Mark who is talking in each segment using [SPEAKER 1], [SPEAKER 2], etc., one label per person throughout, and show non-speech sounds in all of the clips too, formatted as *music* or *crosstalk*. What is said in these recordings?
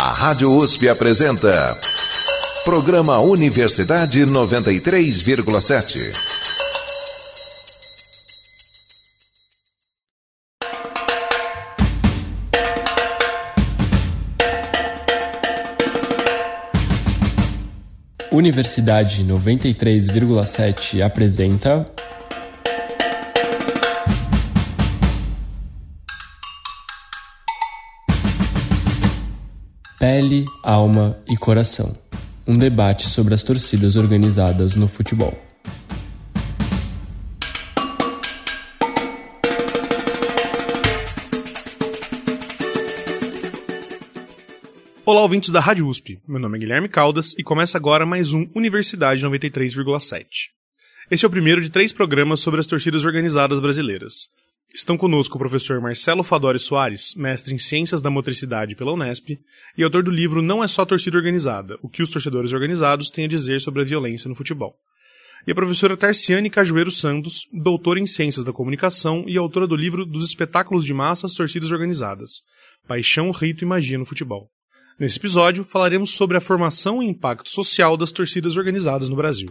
[SPEAKER 1] A Rádio USP apresenta. Programa Universidade 93,7.
[SPEAKER 2] Universidade 93,7 apresenta. Pele, Alma e Coração um debate sobre as torcidas organizadas no futebol.
[SPEAKER 3] Olá, ouvintes da Rádio USP. Meu nome é Guilherme Caldas e começa agora mais um Universidade 93,7. Este é o primeiro de três programas sobre as torcidas organizadas brasileiras. Estão conosco o professor Marcelo Fadori Soares, mestre em Ciências da Motricidade pela Unesp e autor do livro Não é só torcida organizada: o que os torcedores organizados têm a dizer sobre a violência no futebol. E a professora Tarciane Cajueiro Santos, doutora em Ciências da Comunicação e autora do livro Dos Espetáculos de Massas Torcidas Organizadas: Paixão, Rito e Magia no Futebol. Nesse episódio, falaremos sobre a formação e impacto social das torcidas organizadas no Brasil.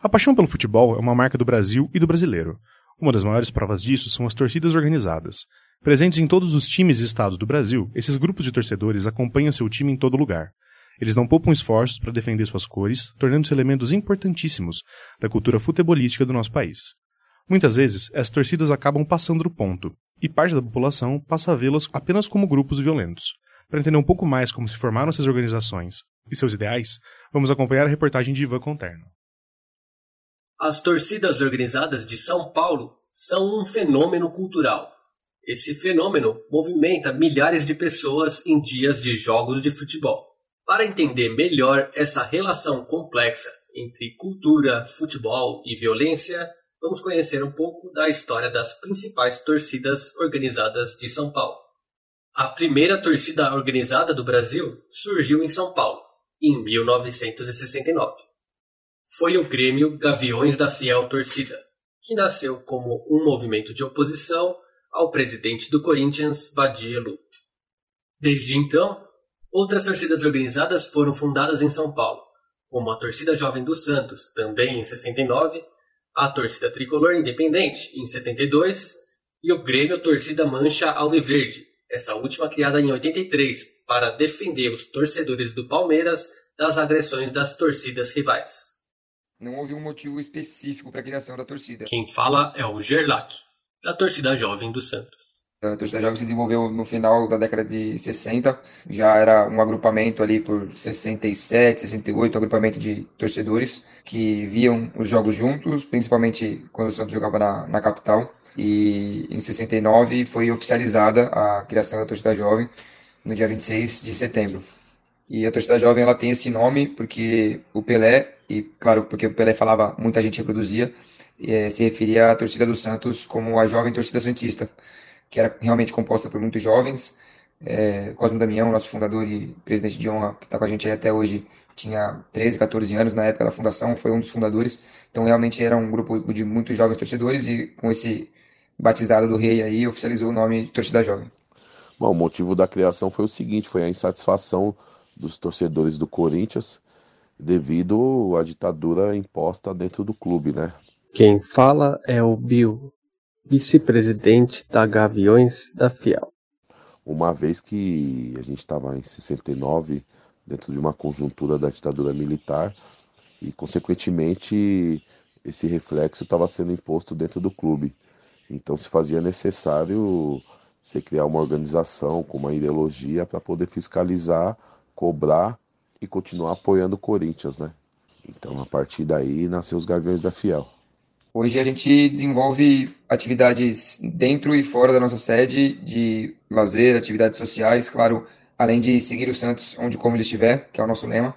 [SPEAKER 3] A paixão pelo futebol é uma marca do Brasil e do brasileiro. Uma das maiores provas disso são as torcidas organizadas. Presentes em todos os times e estados do Brasil, esses grupos de torcedores acompanham seu time em todo lugar. Eles não poupam esforços para defender suas cores, tornando-se elementos importantíssimos da cultura futebolística do nosso país. Muitas vezes, essas torcidas acabam passando do ponto, e parte da população passa a vê-las apenas como grupos violentos. Para entender um pouco mais como se formaram essas organizações e seus ideais, vamos acompanhar a reportagem de Ivan Conterno.
[SPEAKER 4] As torcidas organizadas de São Paulo são um fenômeno cultural. Esse fenômeno movimenta milhares de pessoas em dias de jogos de futebol. Para entender melhor essa relação complexa entre cultura, futebol e violência, vamos conhecer um pouco da história das principais torcidas organizadas de São Paulo. A primeira torcida organizada do Brasil surgiu em São Paulo, em 1969 foi o Grêmio Gaviões da Fiel Torcida, que nasceu como um movimento de oposição ao presidente do Corinthians, Vadir Lupe. Desde então, outras torcidas organizadas foram fundadas em São Paulo, como a Torcida Jovem do Santos, também em 69, a Torcida Tricolor Independente, em 72, e o Grêmio Torcida Mancha Alviverde, essa última criada em 83, para defender os torcedores do Palmeiras das agressões das torcidas rivais.
[SPEAKER 5] Não houve um motivo específico para a criação da torcida.
[SPEAKER 4] Quem fala é o Gerlach, da torcida jovem do Santos.
[SPEAKER 5] A torcida jovem se desenvolveu no final da década de 60, já era um agrupamento ali por 67, 68, um agrupamento de torcedores que viam os jogos juntos, principalmente quando o Santos jogava na, na capital. E em 69 foi oficializada a criação da torcida jovem no dia 26 de setembro. E a torcida jovem ela tem esse nome porque o Pelé, e claro, porque o Pelé falava, muita gente reproduzia, é, se referia à torcida do Santos como a jovem torcida santista, que era realmente composta por muitos jovens. É, Cosmo Damião, nosso fundador e presidente de honra, que está com a gente aí até hoje, tinha 13, 14 anos na época da fundação, foi um dos fundadores. Então realmente era um grupo de muitos jovens torcedores e com esse batizado do rei aí oficializou o nome de torcida jovem.
[SPEAKER 6] Bom, o motivo da criação foi o seguinte, foi a insatisfação dos torcedores do Corinthians devido à ditadura imposta dentro do clube, né?
[SPEAKER 7] Quem fala é o Bill, vice-presidente da Gaviões da Fiel.
[SPEAKER 6] Uma vez que a gente estava em 69 dentro de uma conjuntura da ditadura militar e consequentemente esse reflexo estava sendo imposto dentro do clube. Então se fazia necessário você criar uma organização com uma ideologia para poder fiscalizar cobrar e continuar apoiando o Corinthians, né? Então, a partir daí, nasceu os Gaviões da Fiel.
[SPEAKER 5] Hoje a gente desenvolve atividades dentro e fora da nossa sede de lazer, atividades sociais, claro, além de seguir o Santos onde como ele estiver, que é o nosso lema.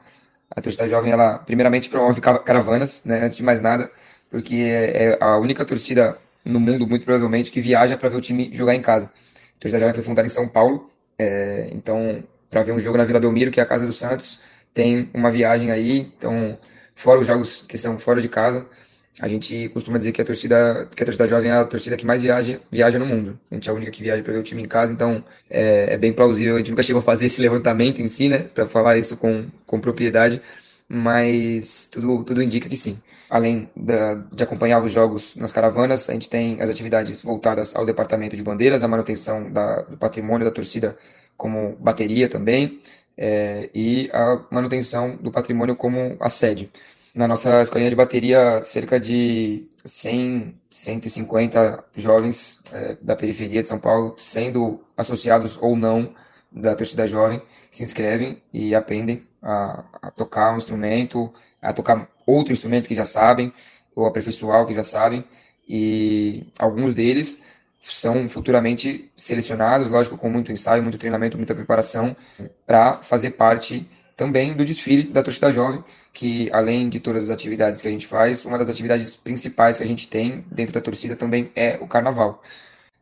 [SPEAKER 5] A torcida jovem, ela primeiramente promove caravanas, né, antes de mais nada, porque é, é a única torcida no mundo, muito provavelmente, que viaja para ver o time jogar em casa. A torcida jovem foi fundada em São Paulo, é, então para ver um jogo na Vila Belmiro, que é a casa do Santos, tem uma viagem aí, então, fora os jogos que são fora de casa, a gente costuma dizer que a torcida, que a torcida jovem é a torcida que mais viaja, viaja no mundo. A gente é a única que viaja para ver o time em casa, então é, é, bem plausível. A gente nunca chegou a fazer esse levantamento em si, né, para falar isso com, com propriedade, mas tudo, tudo indica que sim. Além da, de acompanhar os jogos nas caravanas, a gente tem as atividades voltadas ao departamento de bandeiras, a manutenção da, do patrimônio da torcida como bateria também, é, e a manutenção do patrimônio como a sede. Na nossa escolinha de bateria, cerca de 100, 150 jovens é, da periferia de São Paulo, sendo associados ou não da torcida jovem, se inscrevem e aprendem a, a tocar um instrumento, a tocar outro instrumento que já sabem, ou aperfeiçoar o que já sabem, e alguns deles são futuramente selecionados, lógico, com muito ensaio, muito treinamento, muita preparação, para fazer parte também do desfile da torcida jovem, que além de todas as atividades que a gente faz, uma das atividades principais que a gente tem dentro da torcida também é o carnaval.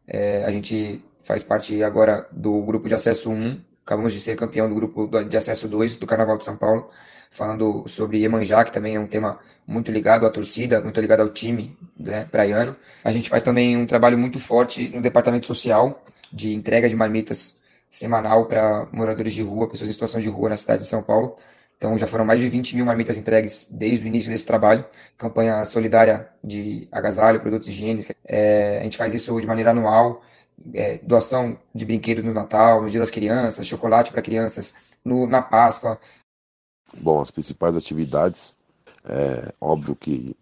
[SPEAKER 5] É, a gente faz parte agora do grupo de acesso 1, acabamos de ser campeão do grupo de acesso 2 do Carnaval de São Paulo, falando sobre Iemanjá, que também é um tema muito ligado à torcida, muito ligado ao time né, praiano. A gente faz também um trabalho muito forte no departamento social, de entrega de marmitas semanal para moradores de rua, pessoas em situação de rua na cidade de São Paulo. Então já foram mais de 20 mil marmitas entregues desde o início desse trabalho. Campanha solidária de agasalho, produtos higiênicos. É, a gente faz isso de maneira anual. É, doação de brinquedos no Natal, no Dia das Crianças, chocolate para crianças no, na Páscoa.
[SPEAKER 6] Bom, as principais atividades, é óbvio que,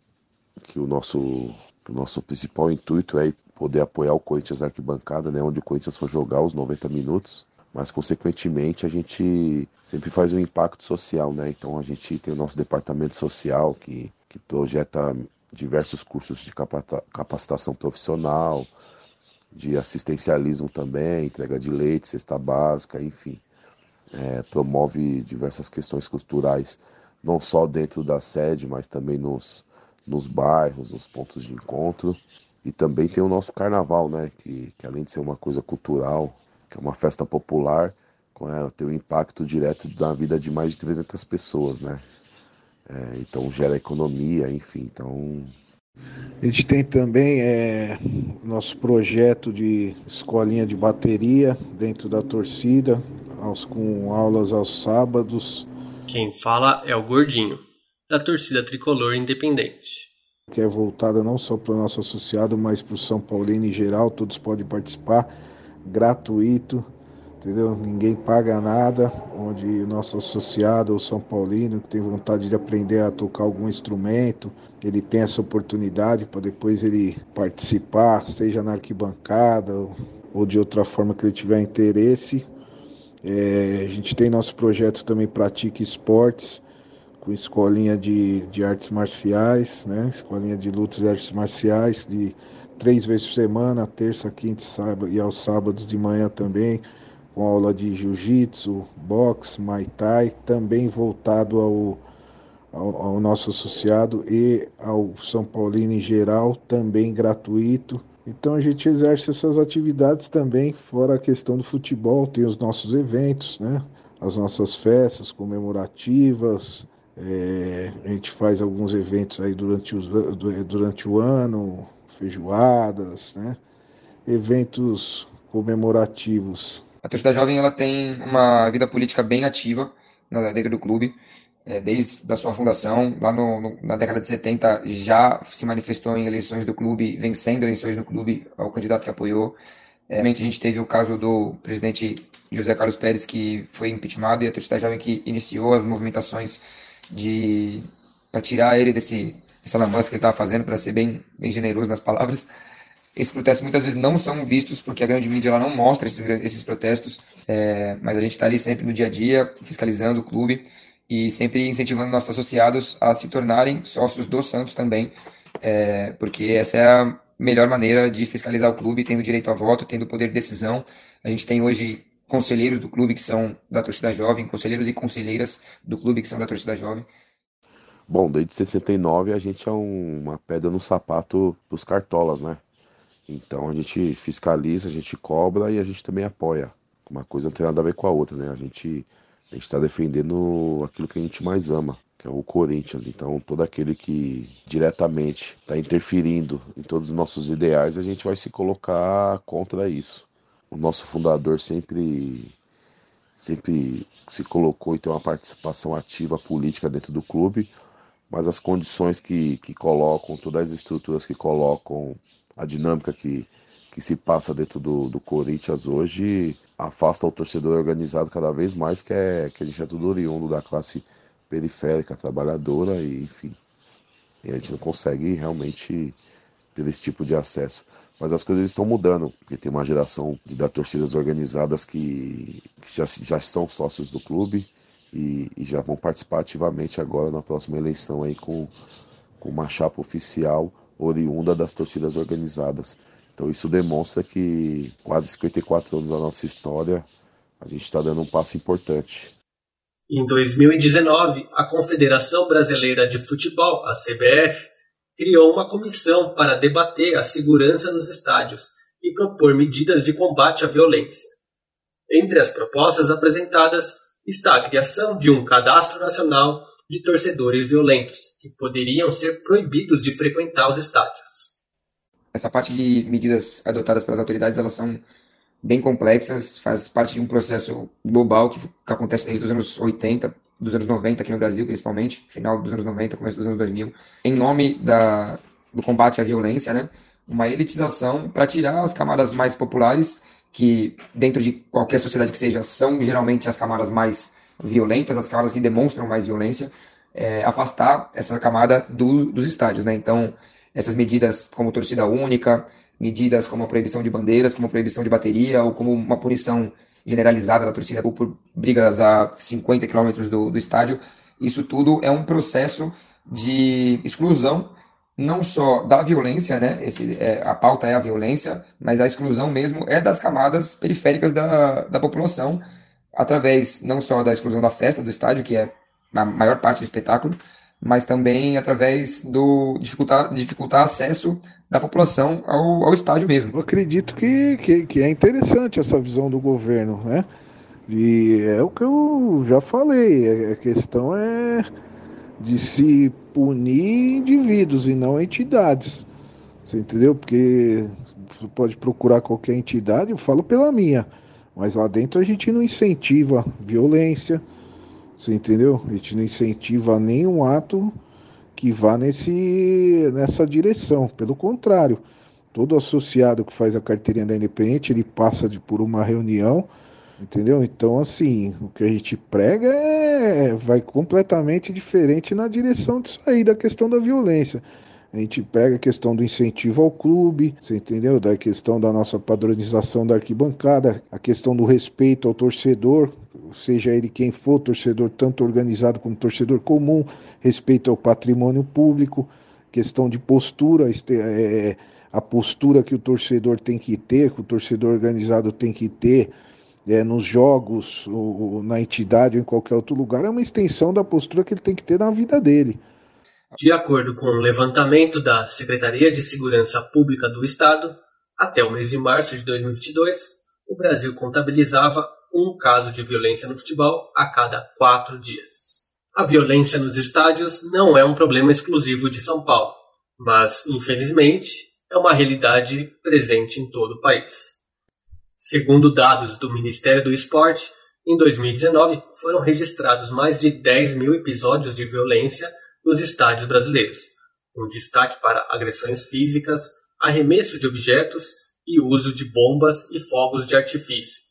[SPEAKER 6] que o, nosso, o nosso principal intuito é poder apoiar o Corinthians na arquibancada, né, onde o Corinthians for jogar os 90 minutos, mas consequentemente a gente sempre faz um impacto social, né? Então a gente tem o nosso departamento social que, que projeta diversos cursos de capacitação profissional, de assistencialismo também, entrega de leite, cesta básica, enfim. É, promove diversas questões culturais, não só dentro da sede, mas também nos, nos bairros, nos pontos de encontro. E também tem o nosso carnaval, né? Que, que além de ser uma coisa cultural, que é uma festa popular, é, tem um impacto direto na vida de mais de 300 pessoas, né? É, então gera economia, enfim. Então.
[SPEAKER 8] A gente tem também é, nosso projeto de escolinha de bateria dentro da torcida, aos, com aulas aos sábados.
[SPEAKER 4] Quem fala é o Gordinho, da torcida tricolor independente
[SPEAKER 8] que é voltada não só para o nosso associado, mas para o São Paulino em geral, todos podem participar, gratuito, entendeu? Ninguém paga nada, onde o nosso associado, o São Paulino, que tem vontade de aprender a tocar algum instrumento, ele tem essa oportunidade para depois ele participar, seja na arquibancada ou, ou de outra forma que ele tiver interesse. É, a gente tem nosso projeto também Pratique Esportes, com escolinha de, de artes marciais, né? Escolinha de lutas e artes marciais, de três vezes por semana, terça, quinta sábado, e aos sábados de manhã também, com aula de jiu-jitsu, boxe, muay thai, também voltado ao, ao, ao, nosso associado e ao São Paulino em geral, também gratuito. Então a gente exerce essas atividades também, fora a questão do futebol, tem os nossos eventos, né? As nossas festas comemorativas, é, a gente faz alguns eventos aí durante, os, durante o ano, feijoadas, né? eventos comemorativos.
[SPEAKER 5] A torcida jovem ela tem uma vida política bem ativa na dentro do clube, é, desde a sua fundação, lá no, no, na década de 70 já se manifestou em eleições do clube, vencendo eleições no clube ao candidato que apoiou. É, a gente teve o caso do presidente José Carlos Pérez, que foi impeachmentado, e a torcida jovem que iniciou as movimentações de para tirar ele desse dessa lambança que ele estava fazendo, para ser bem, bem generoso nas palavras. Esses protestos muitas vezes não são vistos porque a grande mídia ela não mostra esses, esses protestos, é, mas a gente está ali sempre no dia a dia, fiscalizando o clube e sempre incentivando nossos associados a se tornarem sócios do Santos também, é, porque essa é a melhor maneira de fiscalizar o clube, tendo direito a voto, tendo poder de decisão. A gente tem hoje conselheiros do clube que são da torcida jovem, conselheiros e conselheiras do clube que são da torcida jovem.
[SPEAKER 6] Bom, desde 69 a gente é um, uma pedra no sapato dos cartolas, né? Então a gente fiscaliza, a gente cobra e a gente também apoia. Uma coisa não tem nada a ver com a outra, né? A gente a gente está defendendo aquilo que a gente mais ama, que é o Corinthians. Então, todo aquele que diretamente está interferindo em todos os nossos ideais, a gente vai se colocar contra isso. O nosso fundador sempre sempre se colocou e tem uma participação ativa política dentro do clube, mas as condições que, que colocam, todas as estruturas que colocam, a dinâmica que, que se passa dentro do, do Corinthians hoje afasta o torcedor organizado cada vez mais, que, é, que a gente é tudo oriundo da classe periférica, trabalhadora, e enfim. E a gente não consegue realmente ter esse tipo de acesso. Mas as coisas estão mudando, porque tem uma geração de da torcidas organizadas que, que já, já são sócios do clube e, e, já vão participar ativamente agora na próxima eleição aí com, com uma chapa oficial oriunda das torcidas organizadas. Então isso demonstra que quase 54 anos da nossa história a gente está dando um passo importante.
[SPEAKER 4] Em 2019, a Confederação Brasileira de Futebol, a CBF, criou uma comissão para debater a segurança nos estádios e propor medidas de combate à violência. Entre as propostas apresentadas está a criação de um cadastro nacional de torcedores violentos, que poderiam ser proibidos de frequentar os estádios.
[SPEAKER 5] Essa parte de medidas adotadas pelas autoridades, elas são bem complexas, faz parte de um processo global que, que acontece desde os anos 80, dos anos 90 aqui no Brasil, principalmente, final dos anos 90, começo dos anos 2000, em nome da, do combate à violência, né? Uma elitização para tirar as camadas mais populares, que dentro de qualquer sociedade que seja, são geralmente as camadas mais violentas, as camadas que demonstram mais violência, é, afastar essa camada do, dos estádios, né? Então, essas medidas como torcida única, medidas como a proibição de bandeiras, como a proibição de bateria, ou como uma punição generalizada da torcida por brigas a 50 quilômetros do, do estádio. Isso tudo é um processo de exclusão não só da violência, né? Esse, é, a pauta é a violência, mas a exclusão mesmo é das camadas periféricas da, da população, através não só da exclusão da festa do estádio, que é a maior parte do espetáculo, mas também através do dificultar, dificultar acesso da população ao, ao estádio mesmo.
[SPEAKER 8] Eu acredito que, que, que, é interessante essa visão do governo, né? E é o que eu já falei, a questão é de se punir indivíduos e não entidades. Você entendeu? Porque você pode procurar qualquer entidade, eu falo pela minha, mas lá dentro a gente não incentiva violência, você entendeu? A gente não incentiva nenhum ato que vá nesse, nessa direção. Pelo contrário, todo associado que faz a carteirinha da Independente, ele passa de, por uma reunião, entendeu? Então, assim, o que a gente prega é, vai completamente diferente na direção de sair da questão da violência. A gente pega a questão do incentivo ao clube, você entendeu? Da questão da nossa padronização da arquibancada, a questão do respeito ao torcedor, seja ele quem for, torcedor tanto organizado como torcedor comum, respeito ao patrimônio público, questão de postura, é, a postura que o torcedor tem que ter, que o torcedor organizado tem que ter é, nos jogos, ou, na entidade ou em qualquer outro lugar, é uma extensão da postura que ele tem que ter na vida dele.
[SPEAKER 4] De acordo com o levantamento da Secretaria de Segurança Pública do Estado, até o mês de março de 2022, o Brasil contabilizava um caso de violência no futebol a cada quatro dias. A violência nos estádios não é um problema exclusivo de São Paulo, mas, infelizmente, é uma realidade presente em todo o país. Segundo dados do Ministério do Esporte, em 2019 foram registrados mais de 10 mil episódios de violência nos estádios brasileiros, com destaque para agressões físicas, arremesso de objetos e uso de bombas e fogos de artifício,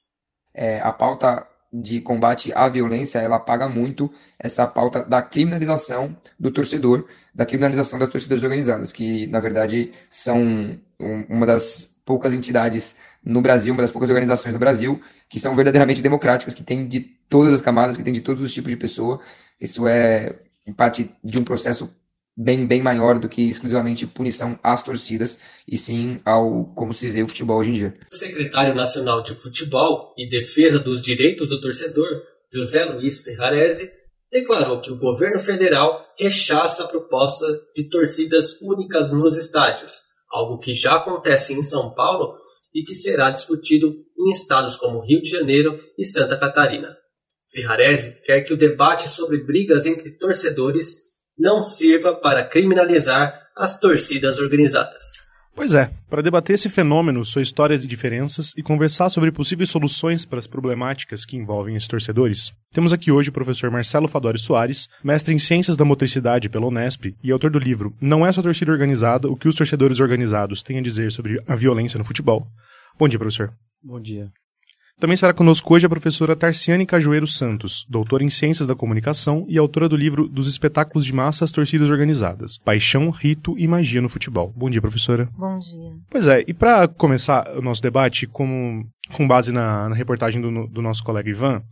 [SPEAKER 5] é, a pauta de combate à violência, ela paga muito essa pauta da criminalização do torcedor, da criminalização das torcidas organizadas, que na verdade são uma das poucas entidades no Brasil, uma das poucas organizações no Brasil que são verdadeiramente democráticas, que tem de todas as camadas, que tem de todos os tipos de pessoa. Isso é parte de um processo bem, bem maior do que exclusivamente punição às torcidas, e sim ao como se vê o futebol hoje em dia.
[SPEAKER 4] Secretário nacional de futebol e defesa dos direitos do torcedor, José Luiz Ferrarese, declarou que o governo federal rechaça a proposta de torcidas únicas nos estádios, algo que já acontece em São Paulo e que será discutido em estados como Rio de Janeiro e Santa Catarina. Ferrarese quer que o debate sobre brigas entre torcedores não sirva para criminalizar as torcidas organizadas.
[SPEAKER 3] Pois é, para debater esse fenômeno, sua história de diferenças e conversar sobre possíveis soluções para as problemáticas que envolvem esses torcedores, temos aqui hoje o professor Marcelo Fadori Soares, mestre em Ciências da Motricidade pela Unesp e autor do livro Não é só torcida organizada, o que os torcedores organizados têm a dizer sobre a violência no futebol. Bom dia, professor.
[SPEAKER 2] Bom dia.
[SPEAKER 3] Também estará conosco hoje a professora Tarciane Cajueiro Santos, doutora em Ciências da Comunicação e autora do livro Dos Espetáculos de Massa às Torcidas Organizadas, Paixão, Rito e Magia no Futebol. Bom dia, professora.
[SPEAKER 9] Bom dia.
[SPEAKER 3] Pois é, e para começar o nosso debate, com, com base na, na reportagem do, do nosso colega Ivan,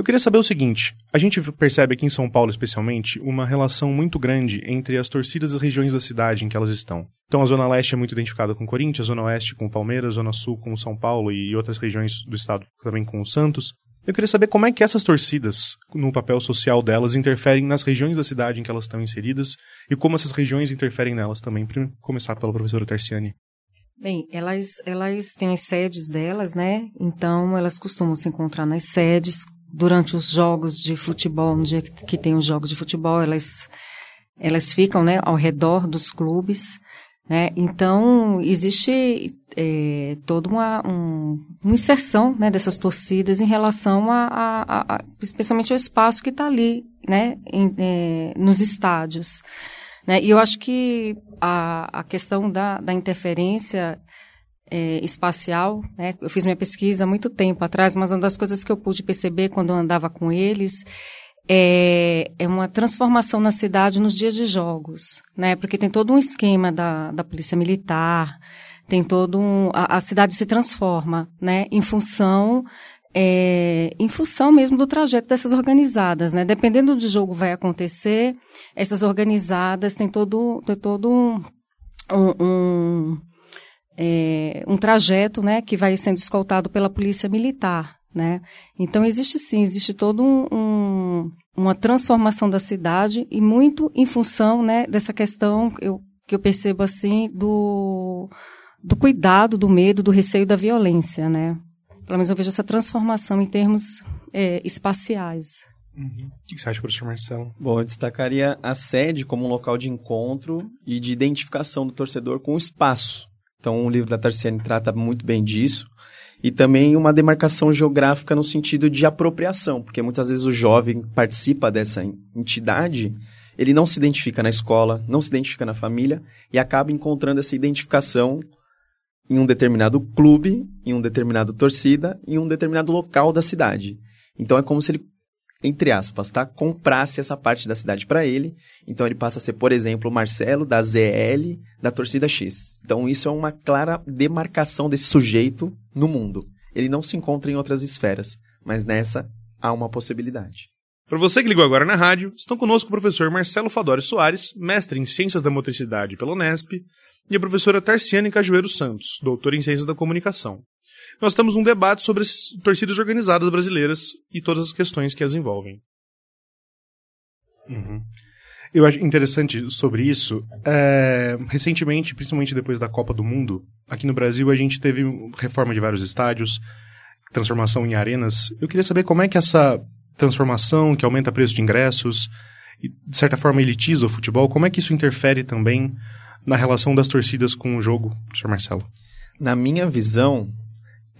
[SPEAKER 3] eu queria saber o seguinte: a gente percebe aqui em São Paulo, especialmente, uma relação muito grande entre as torcidas e as regiões da cidade em que elas estão. Então, a Zona Leste é muito identificada com o Corinthians, a Zona Oeste com o Palmeiras, a Zona Sul com o São Paulo e outras regiões do estado também com o Santos. Eu queria saber como é que essas torcidas, no papel social delas, interferem nas regiões da cidade em que elas estão inseridas e como essas regiões interferem nelas também. Para começar pela professora Tarciane.
[SPEAKER 9] Bem, elas, elas têm as sedes delas, né? Então, elas costumam se encontrar nas sedes, durante os jogos de futebol, no dia que tem os jogos de futebol, elas, elas ficam né, ao redor dos clubes. Né? Então, existe é, toda uma, um, uma inserção né, dessas torcidas em relação a, a, a especialmente ao espaço que está ali, né, em, é, nos estádios. Né? E eu acho que a, a questão da, da interferência é, espacial. Né? Eu fiz minha pesquisa há muito tempo atrás, mas uma das coisas que eu pude perceber quando eu andava com eles é, é uma transformação na cidade nos dias de jogos, né? Porque tem todo um esquema da, da polícia militar, tem todo um, a, a cidade se transforma, né? Em função é, em função mesmo do trajeto dessas organizadas, né? Dependendo do jogo vai acontecer, essas organizadas têm todo, têm todo um, um, é, um trajeto, né, que vai sendo escoltado pela polícia militar, né? Então existe sim, existe todo um, um, uma transformação da cidade e muito em função, né, dessa questão eu, que eu percebo assim do do cuidado, do medo, do receio da violência, né? Pelo menos eu vejo essa transformação em termos é, espaciais.
[SPEAKER 3] Uhum. O que você acha, professor Marcelo?
[SPEAKER 2] Bom, eu destacaria a sede como um local de encontro e de identificação do torcedor com o espaço. Então, o livro da Tarciane trata muito bem disso. E também uma demarcação geográfica no sentido de apropriação, porque muitas vezes o jovem participa dessa entidade, ele não se identifica na escola, não se identifica na família e acaba encontrando essa identificação em um determinado clube, em um determinado torcida, em um determinado local da cidade. Então é como se ele entre aspas, tá? Comprasse essa parte da cidade para ele. Então ele passa a ser, por exemplo, Marcelo da ZL da torcida X. Então isso é uma clara demarcação desse sujeito no mundo. Ele não se encontra em outras esferas, mas nessa há uma possibilidade.
[SPEAKER 3] Para você que ligou agora na rádio, estão conosco o professor Marcelo Fadori Soares, mestre em Ciências da Motricidade pela Unesp, e a professora Tarciane Cajueiro Santos, doutora em Ciências da Comunicação nós temos um debate sobre as torcidas organizadas brasileiras e todas as questões que as envolvem. Uhum. Eu acho interessante sobre isso. É, recentemente, principalmente depois da Copa do Mundo, aqui no Brasil a gente teve reforma de vários estádios, transformação em arenas. Eu queria saber como é que essa transformação, que aumenta o preço de ingressos, e de certa forma elitiza o futebol, como é que isso interfere também na relação das torcidas com o jogo, professor Marcelo?
[SPEAKER 2] Na minha visão,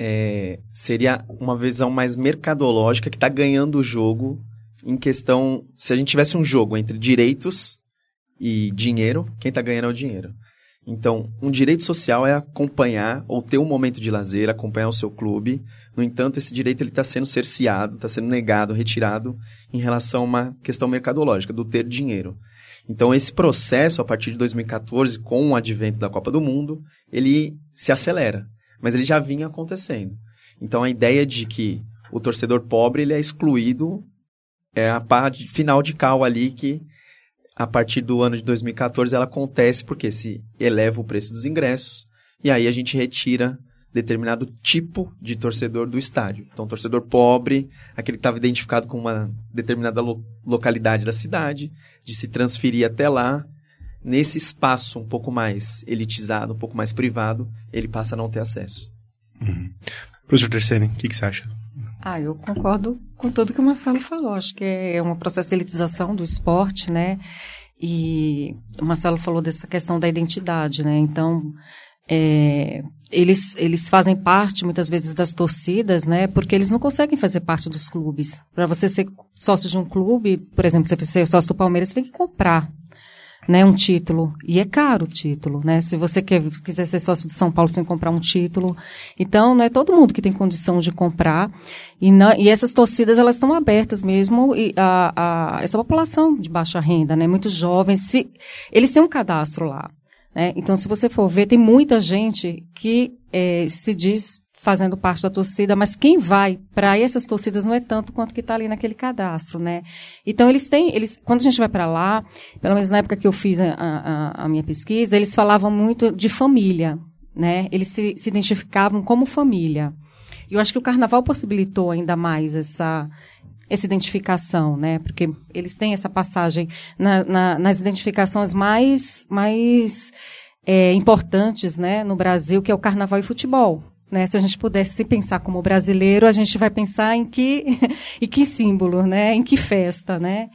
[SPEAKER 2] é, seria uma visão mais mercadológica que está ganhando o jogo em questão. Se a gente tivesse um jogo entre direitos e dinheiro, quem está ganhando é o dinheiro. Então, um direito social é acompanhar ou ter um momento de lazer, acompanhar o seu clube. No entanto, esse direito está sendo cerceado, está sendo negado, retirado em relação a uma questão mercadológica, do ter dinheiro. Então, esse processo, a partir de 2014, com o advento da Copa do Mundo, ele se acelera mas ele já vinha acontecendo. Então a ideia de que o torcedor pobre ele é excluído é a parte final de cal ali que a partir do ano de 2014 ela acontece porque se eleva o preço dos ingressos e aí a gente retira determinado tipo de torcedor do estádio. Então, torcedor pobre, aquele que estava identificado com uma determinada lo localidade da cidade, de se transferir até lá, nesse espaço um pouco mais elitizado, um pouco mais privado, ele passa a não ter acesso.
[SPEAKER 3] Uhum. Professor Terceiro, o que, que, você acha
[SPEAKER 9] Ah, eu concordo com tudo que o Marcelo falou. Acho que é um processo de elitização do esporte, né? E o Marcelo falou dessa questão da identidade, né? Então, é, eles, eles fazem parte, muitas vezes, das torcidas, né? Porque eles não conseguem fazer parte dos clubes. Para você ser sócio de um clube, por exemplo, você ser sócio do Palmeiras, você tem que comprar né, um título. E é caro o título, né? Se você quer, quiser ser sócio de São Paulo, que comprar um título. Então, não é todo mundo que tem condição de comprar. E, não, e essas torcidas, elas estão abertas mesmo e a, a, essa população de baixa renda, né? Muitos jovens, se, eles têm um cadastro lá. Né? Então, se você for ver, tem muita gente que é, se diz fazendo parte da torcida, mas quem vai para essas torcidas não é tanto quanto que está ali naquele cadastro, né? Então eles têm, eles, quando a gente vai para lá, pelo menos na época que eu fiz a, a, a, minha pesquisa, eles falavam muito de família, né? Eles se, se identificavam como família. E eu acho que o Carnaval possibilitou ainda mais essa essa identificação, né? Porque eles têm essa passagem na, na, nas identificações mais mais é, importantes, né, no Brasil, que é o Carnaval e futebol. Né, se a gente pudesse se pensar como brasileiro, a gente vai pensar em que, *laughs* em que símbolo, né? Em que festa, né?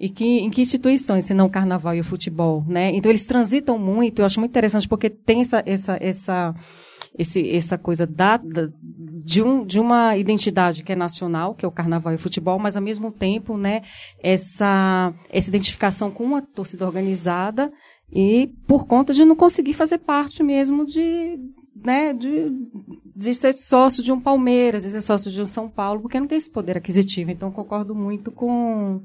[SPEAKER 9] E que, em que instituições, se não o carnaval e o futebol, né? Então eles transitam muito, eu acho muito interessante porque tem essa, essa, essa, esse, essa coisa da, da, de, um, de uma identidade que é nacional, que é o carnaval e o futebol, mas ao mesmo tempo, né, essa, essa identificação com uma torcida organizada e por conta de não conseguir fazer parte mesmo de, né, de, de ser sócio de um Palmeiras, de ser sócio de um São Paulo, porque não tem esse poder aquisitivo. Então, concordo muito com,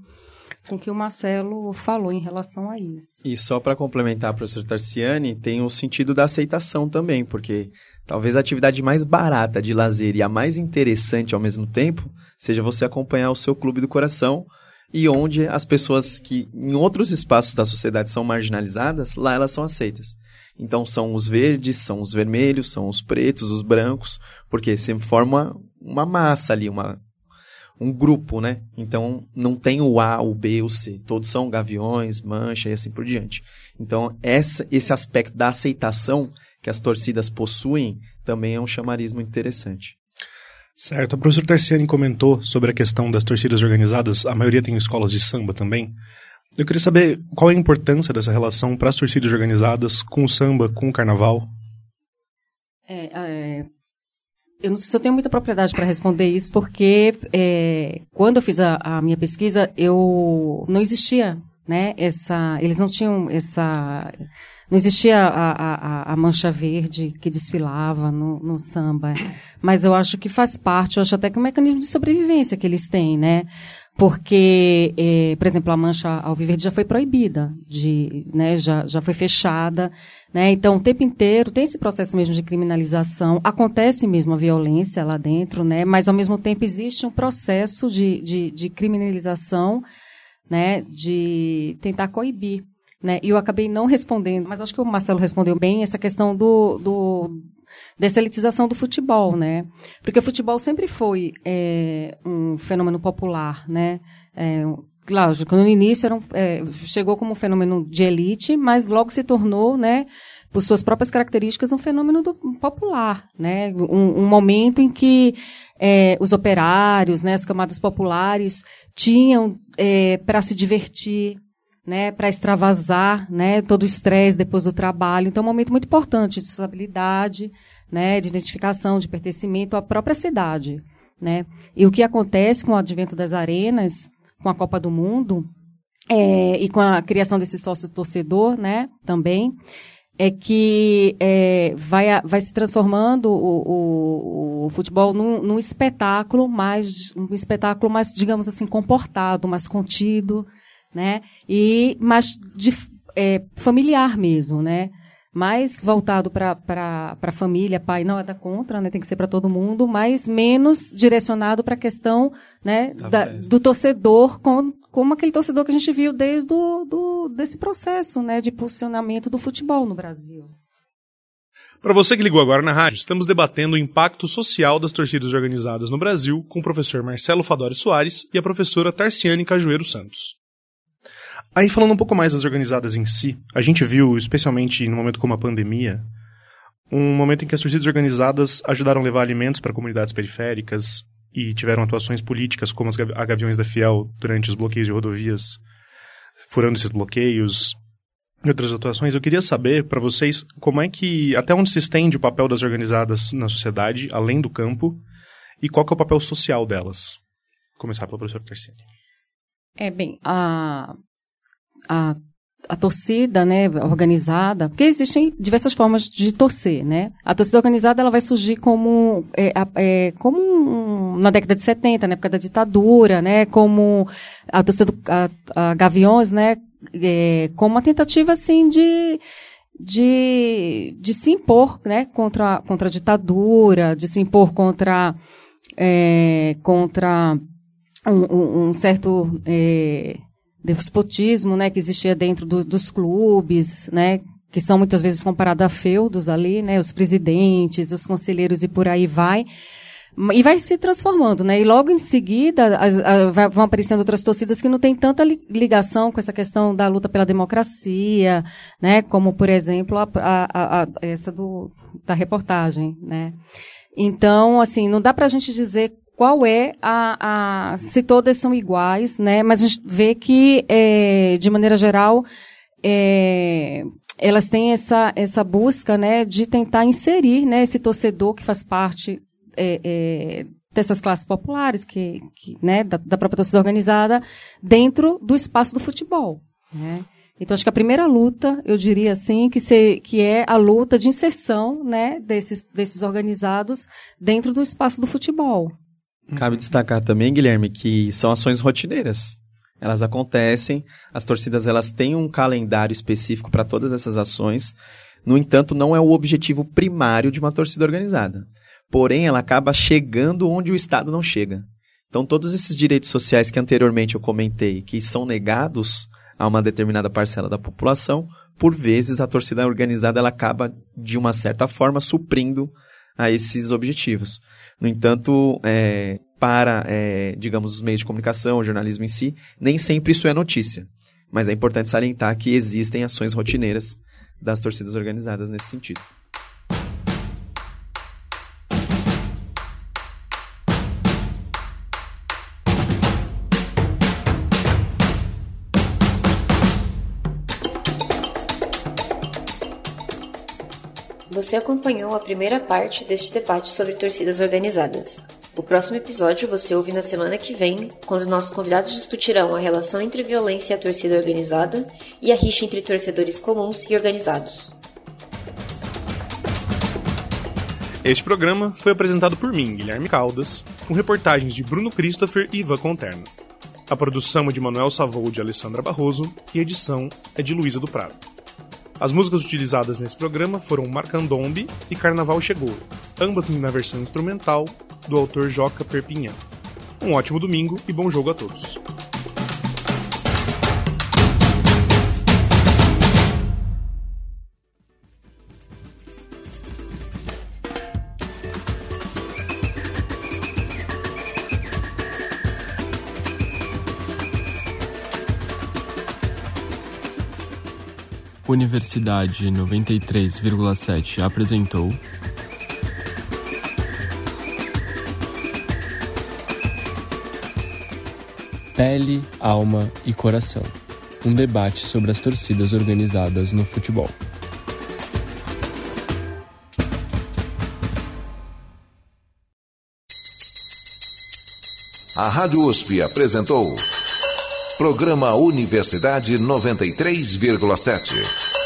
[SPEAKER 9] com o que o Marcelo falou em relação a isso.
[SPEAKER 2] E só para complementar, professor Tarciani, tem o sentido da aceitação também, porque talvez a atividade mais barata de lazer e a mais interessante ao mesmo tempo seja você acompanhar o seu clube do coração e onde as pessoas que em outros espaços da sociedade são marginalizadas, lá elas são aceitas. Então são os verdes, são os vermelhos, são os pretos, os brancos, porque se forma uma massa ali, uma, um grupo, né? Então não tem o A, o B, o C. Todos são gaviões, mancha e assim por diante. Então essa, esse aspecto da aceitação que as torcidas possuem também é um chamarismo interessante.
[SPEAKER 3] Certo. A professora Tarciani comentou sobre a questão das torcidas organizadas. A maioria tem escolas de samba também. Eu queria saber qual é a importância dessa relação para as torcidas organizadas com o samba, com o carnaval.
[SPEAKER 9] É, é, eu não sei se eu tenho muita propriedade para responder isso, porque é, quando eu fiz a, a, minha pesquisa, eu não existia, né? Essa, eles não tinham essa, não existia a, a, a mancha verde que desfilava no, no samba. Mas eu acho que faz parte, eu acho até que é um mecanismo de sobrevivência que eles têm, né? Porque, eh, por exemplo, a mancha alviverde já foi proibida, de, né, já, já foi fechada, né, então o tempo inteiro tem esse processo mesmo de criminalização, acontece mesmo a violência lá dentro, né, mas ao mesmo tempo existe um processo de, de, de criminalização, né, de tentar coibir, né, e eu acabei não respondendo, mas acho que o Marcelo respondeu bem essa questão do, do dessa elitização do futebol, né? Porque o futebol sempre foi é, um fenômeno popular, né? É, lógico, no início um, é, chegou como um fenômeno de elite, mas logo se tornou, né? Por suas próprias características, um fenômeno do, popular, né? Um, um momento em que é, os operários, né, as camadas populares tinham é, para se divertir, né, para extravasar, né, todo o estresse depois do trabalho. Então, é um momento muito importante de sociabilidade, né, de identificação, de pertencimento à própria cidade, né. E o que acontece com o advento das arenas, com a Copa do Mundo, é, e com a criação desse sócio torcedor, né, também, é que é, vai, vai se transformando o, o, o futebol num, num, espetáculo mais, um espetáculo mais, digamos assim, comportado, mais contido, né? E mais de, é, familiar mesmo, né? Mais voltado para a família, pai não é da contra, né? Tem que ser para todo mundo, mas menos direcionado para a questão, né? Da, do torcedor com, como aquele torcedor que a gente viu desde do, do, desse processo, né? De posicionamento do futebol no Brasil.
[SPEAKER 3] Para você que ligou agora na rádio, estamos debatendo o impacto social das torcidas organizadas no Brasil com o professor Marcelo Fadori Soares e a professora Tarciane Cajueiro Santos. Aí, falando um pouco mais das organizadas em si, a gente viu, especialmente no momento como a pandemia, um momento em que as torcidas organizadas ajudaram a levar alimentos para comunidades periféricas e tiveram atuações políticas como as, Gaviões da Fiel durante os bloqueios de rodovias, furando esses bloqueios, e outras atuações, eu queria saber para vocês como é que, até onde se estende o papel das organizadas na sociedade, além do campo, e qual é o papel social delas. Vou começar pela professora Tercine.
[SPEAKER 9] É, bem, a, a, a torcida, né, organizada, porque existem diversas formas de torcer, né? A torcida organizada, ela vai surgir como, é, é, como um, na década de 70, na época da ditadura, né, como a torcida, a, a Gaviões, né, é, como uma tentativa, assim, de, de, de se impor, né, contra, contra a ditadura, de se impor contra, é, contra um, um certo é, despotismo, né, que existia dentro do, dos clubes, né, que são muitas vezes comparados a feudos ali, né, os presidentes, os conselheiros e por aí vai. E vai se transformando, né? E logo em seguida as, a, vão aparecendo outras torcidas que não têm tanta ligação com essa questão da luta pela democracia, né? Como, por exemplo, a, a, a essa do, da reportagem, né? Então, assim, não dá para a gente dizer qual é a, a, se todas são iguais, né? Mas a gente vê que, é, de maneira geral, é, elas têm essa, essa busca, né, de tentar inserir, né, esse torcedor que faz parte é, é, dessas classes populares, que, que né, da, da, própria torcida organizada, dentro do espaço do futebol. Né? Então, acho que a primeira luta, eu diria assim, que, se, que é a luta de inserção né, desses, desses organizados dentro do espaço do futebol.
[SPEAKER 2] Cabe destacar também, Guilherme, que são ações rotineiras. Elas acontecem, as torcidas elas têm um calendário específico para todas essas ações. No entanto, não é o objetivo primário de uma torcida organizada porém ela acaba chegando onde o Estado não chega. Então, todos esses direitos sociais que anteriormente eu comentei, que são negados a uma determinada parcela da população, por vezes a torcida organizada ela acaba, de uma certa forma, suprindo a esses objetivos. No entanto, é, para, é, digamos, os meios de comunicação, o jornalismo em si, nem sempre isso é notícia. Mas é importante salientar que existem ações rotineiras das torcidas organizadas nesse sentido.
[SPEAKER 10] Você acompanhou a primeira parte deste debate sobre torcidas organizadas. O próximo episódio você ouve na semana que vem, quando nossos convidados discutirão a relação entre violência e a torcida organizada e a rixa entre torcedores comuns e organizados.
[SPEAKER 3] Este programa foi apresentado por mim, Guilherme Caldas, com reportagens de Bruno Christopher e Ivan Conterno. A produção é de Manuel Savou de Alessandra Barroso e a edição é de Luísa do Prado. As músicas utilizadas nesse programa foram Marcandombe e Carnaval Chegou, ambas na versão instrumental do autor Joca Perpignan. Um ótimo domingo e bom jogo a todos.
[SPEAKER 11] Universidade 93,7 apresentou. Pele, Alma e Coração um debate sobre as torcidas organizadas no futebol.
[SPEAKER 1] A Rádio USP apresentou. Programa Universidade 93,7.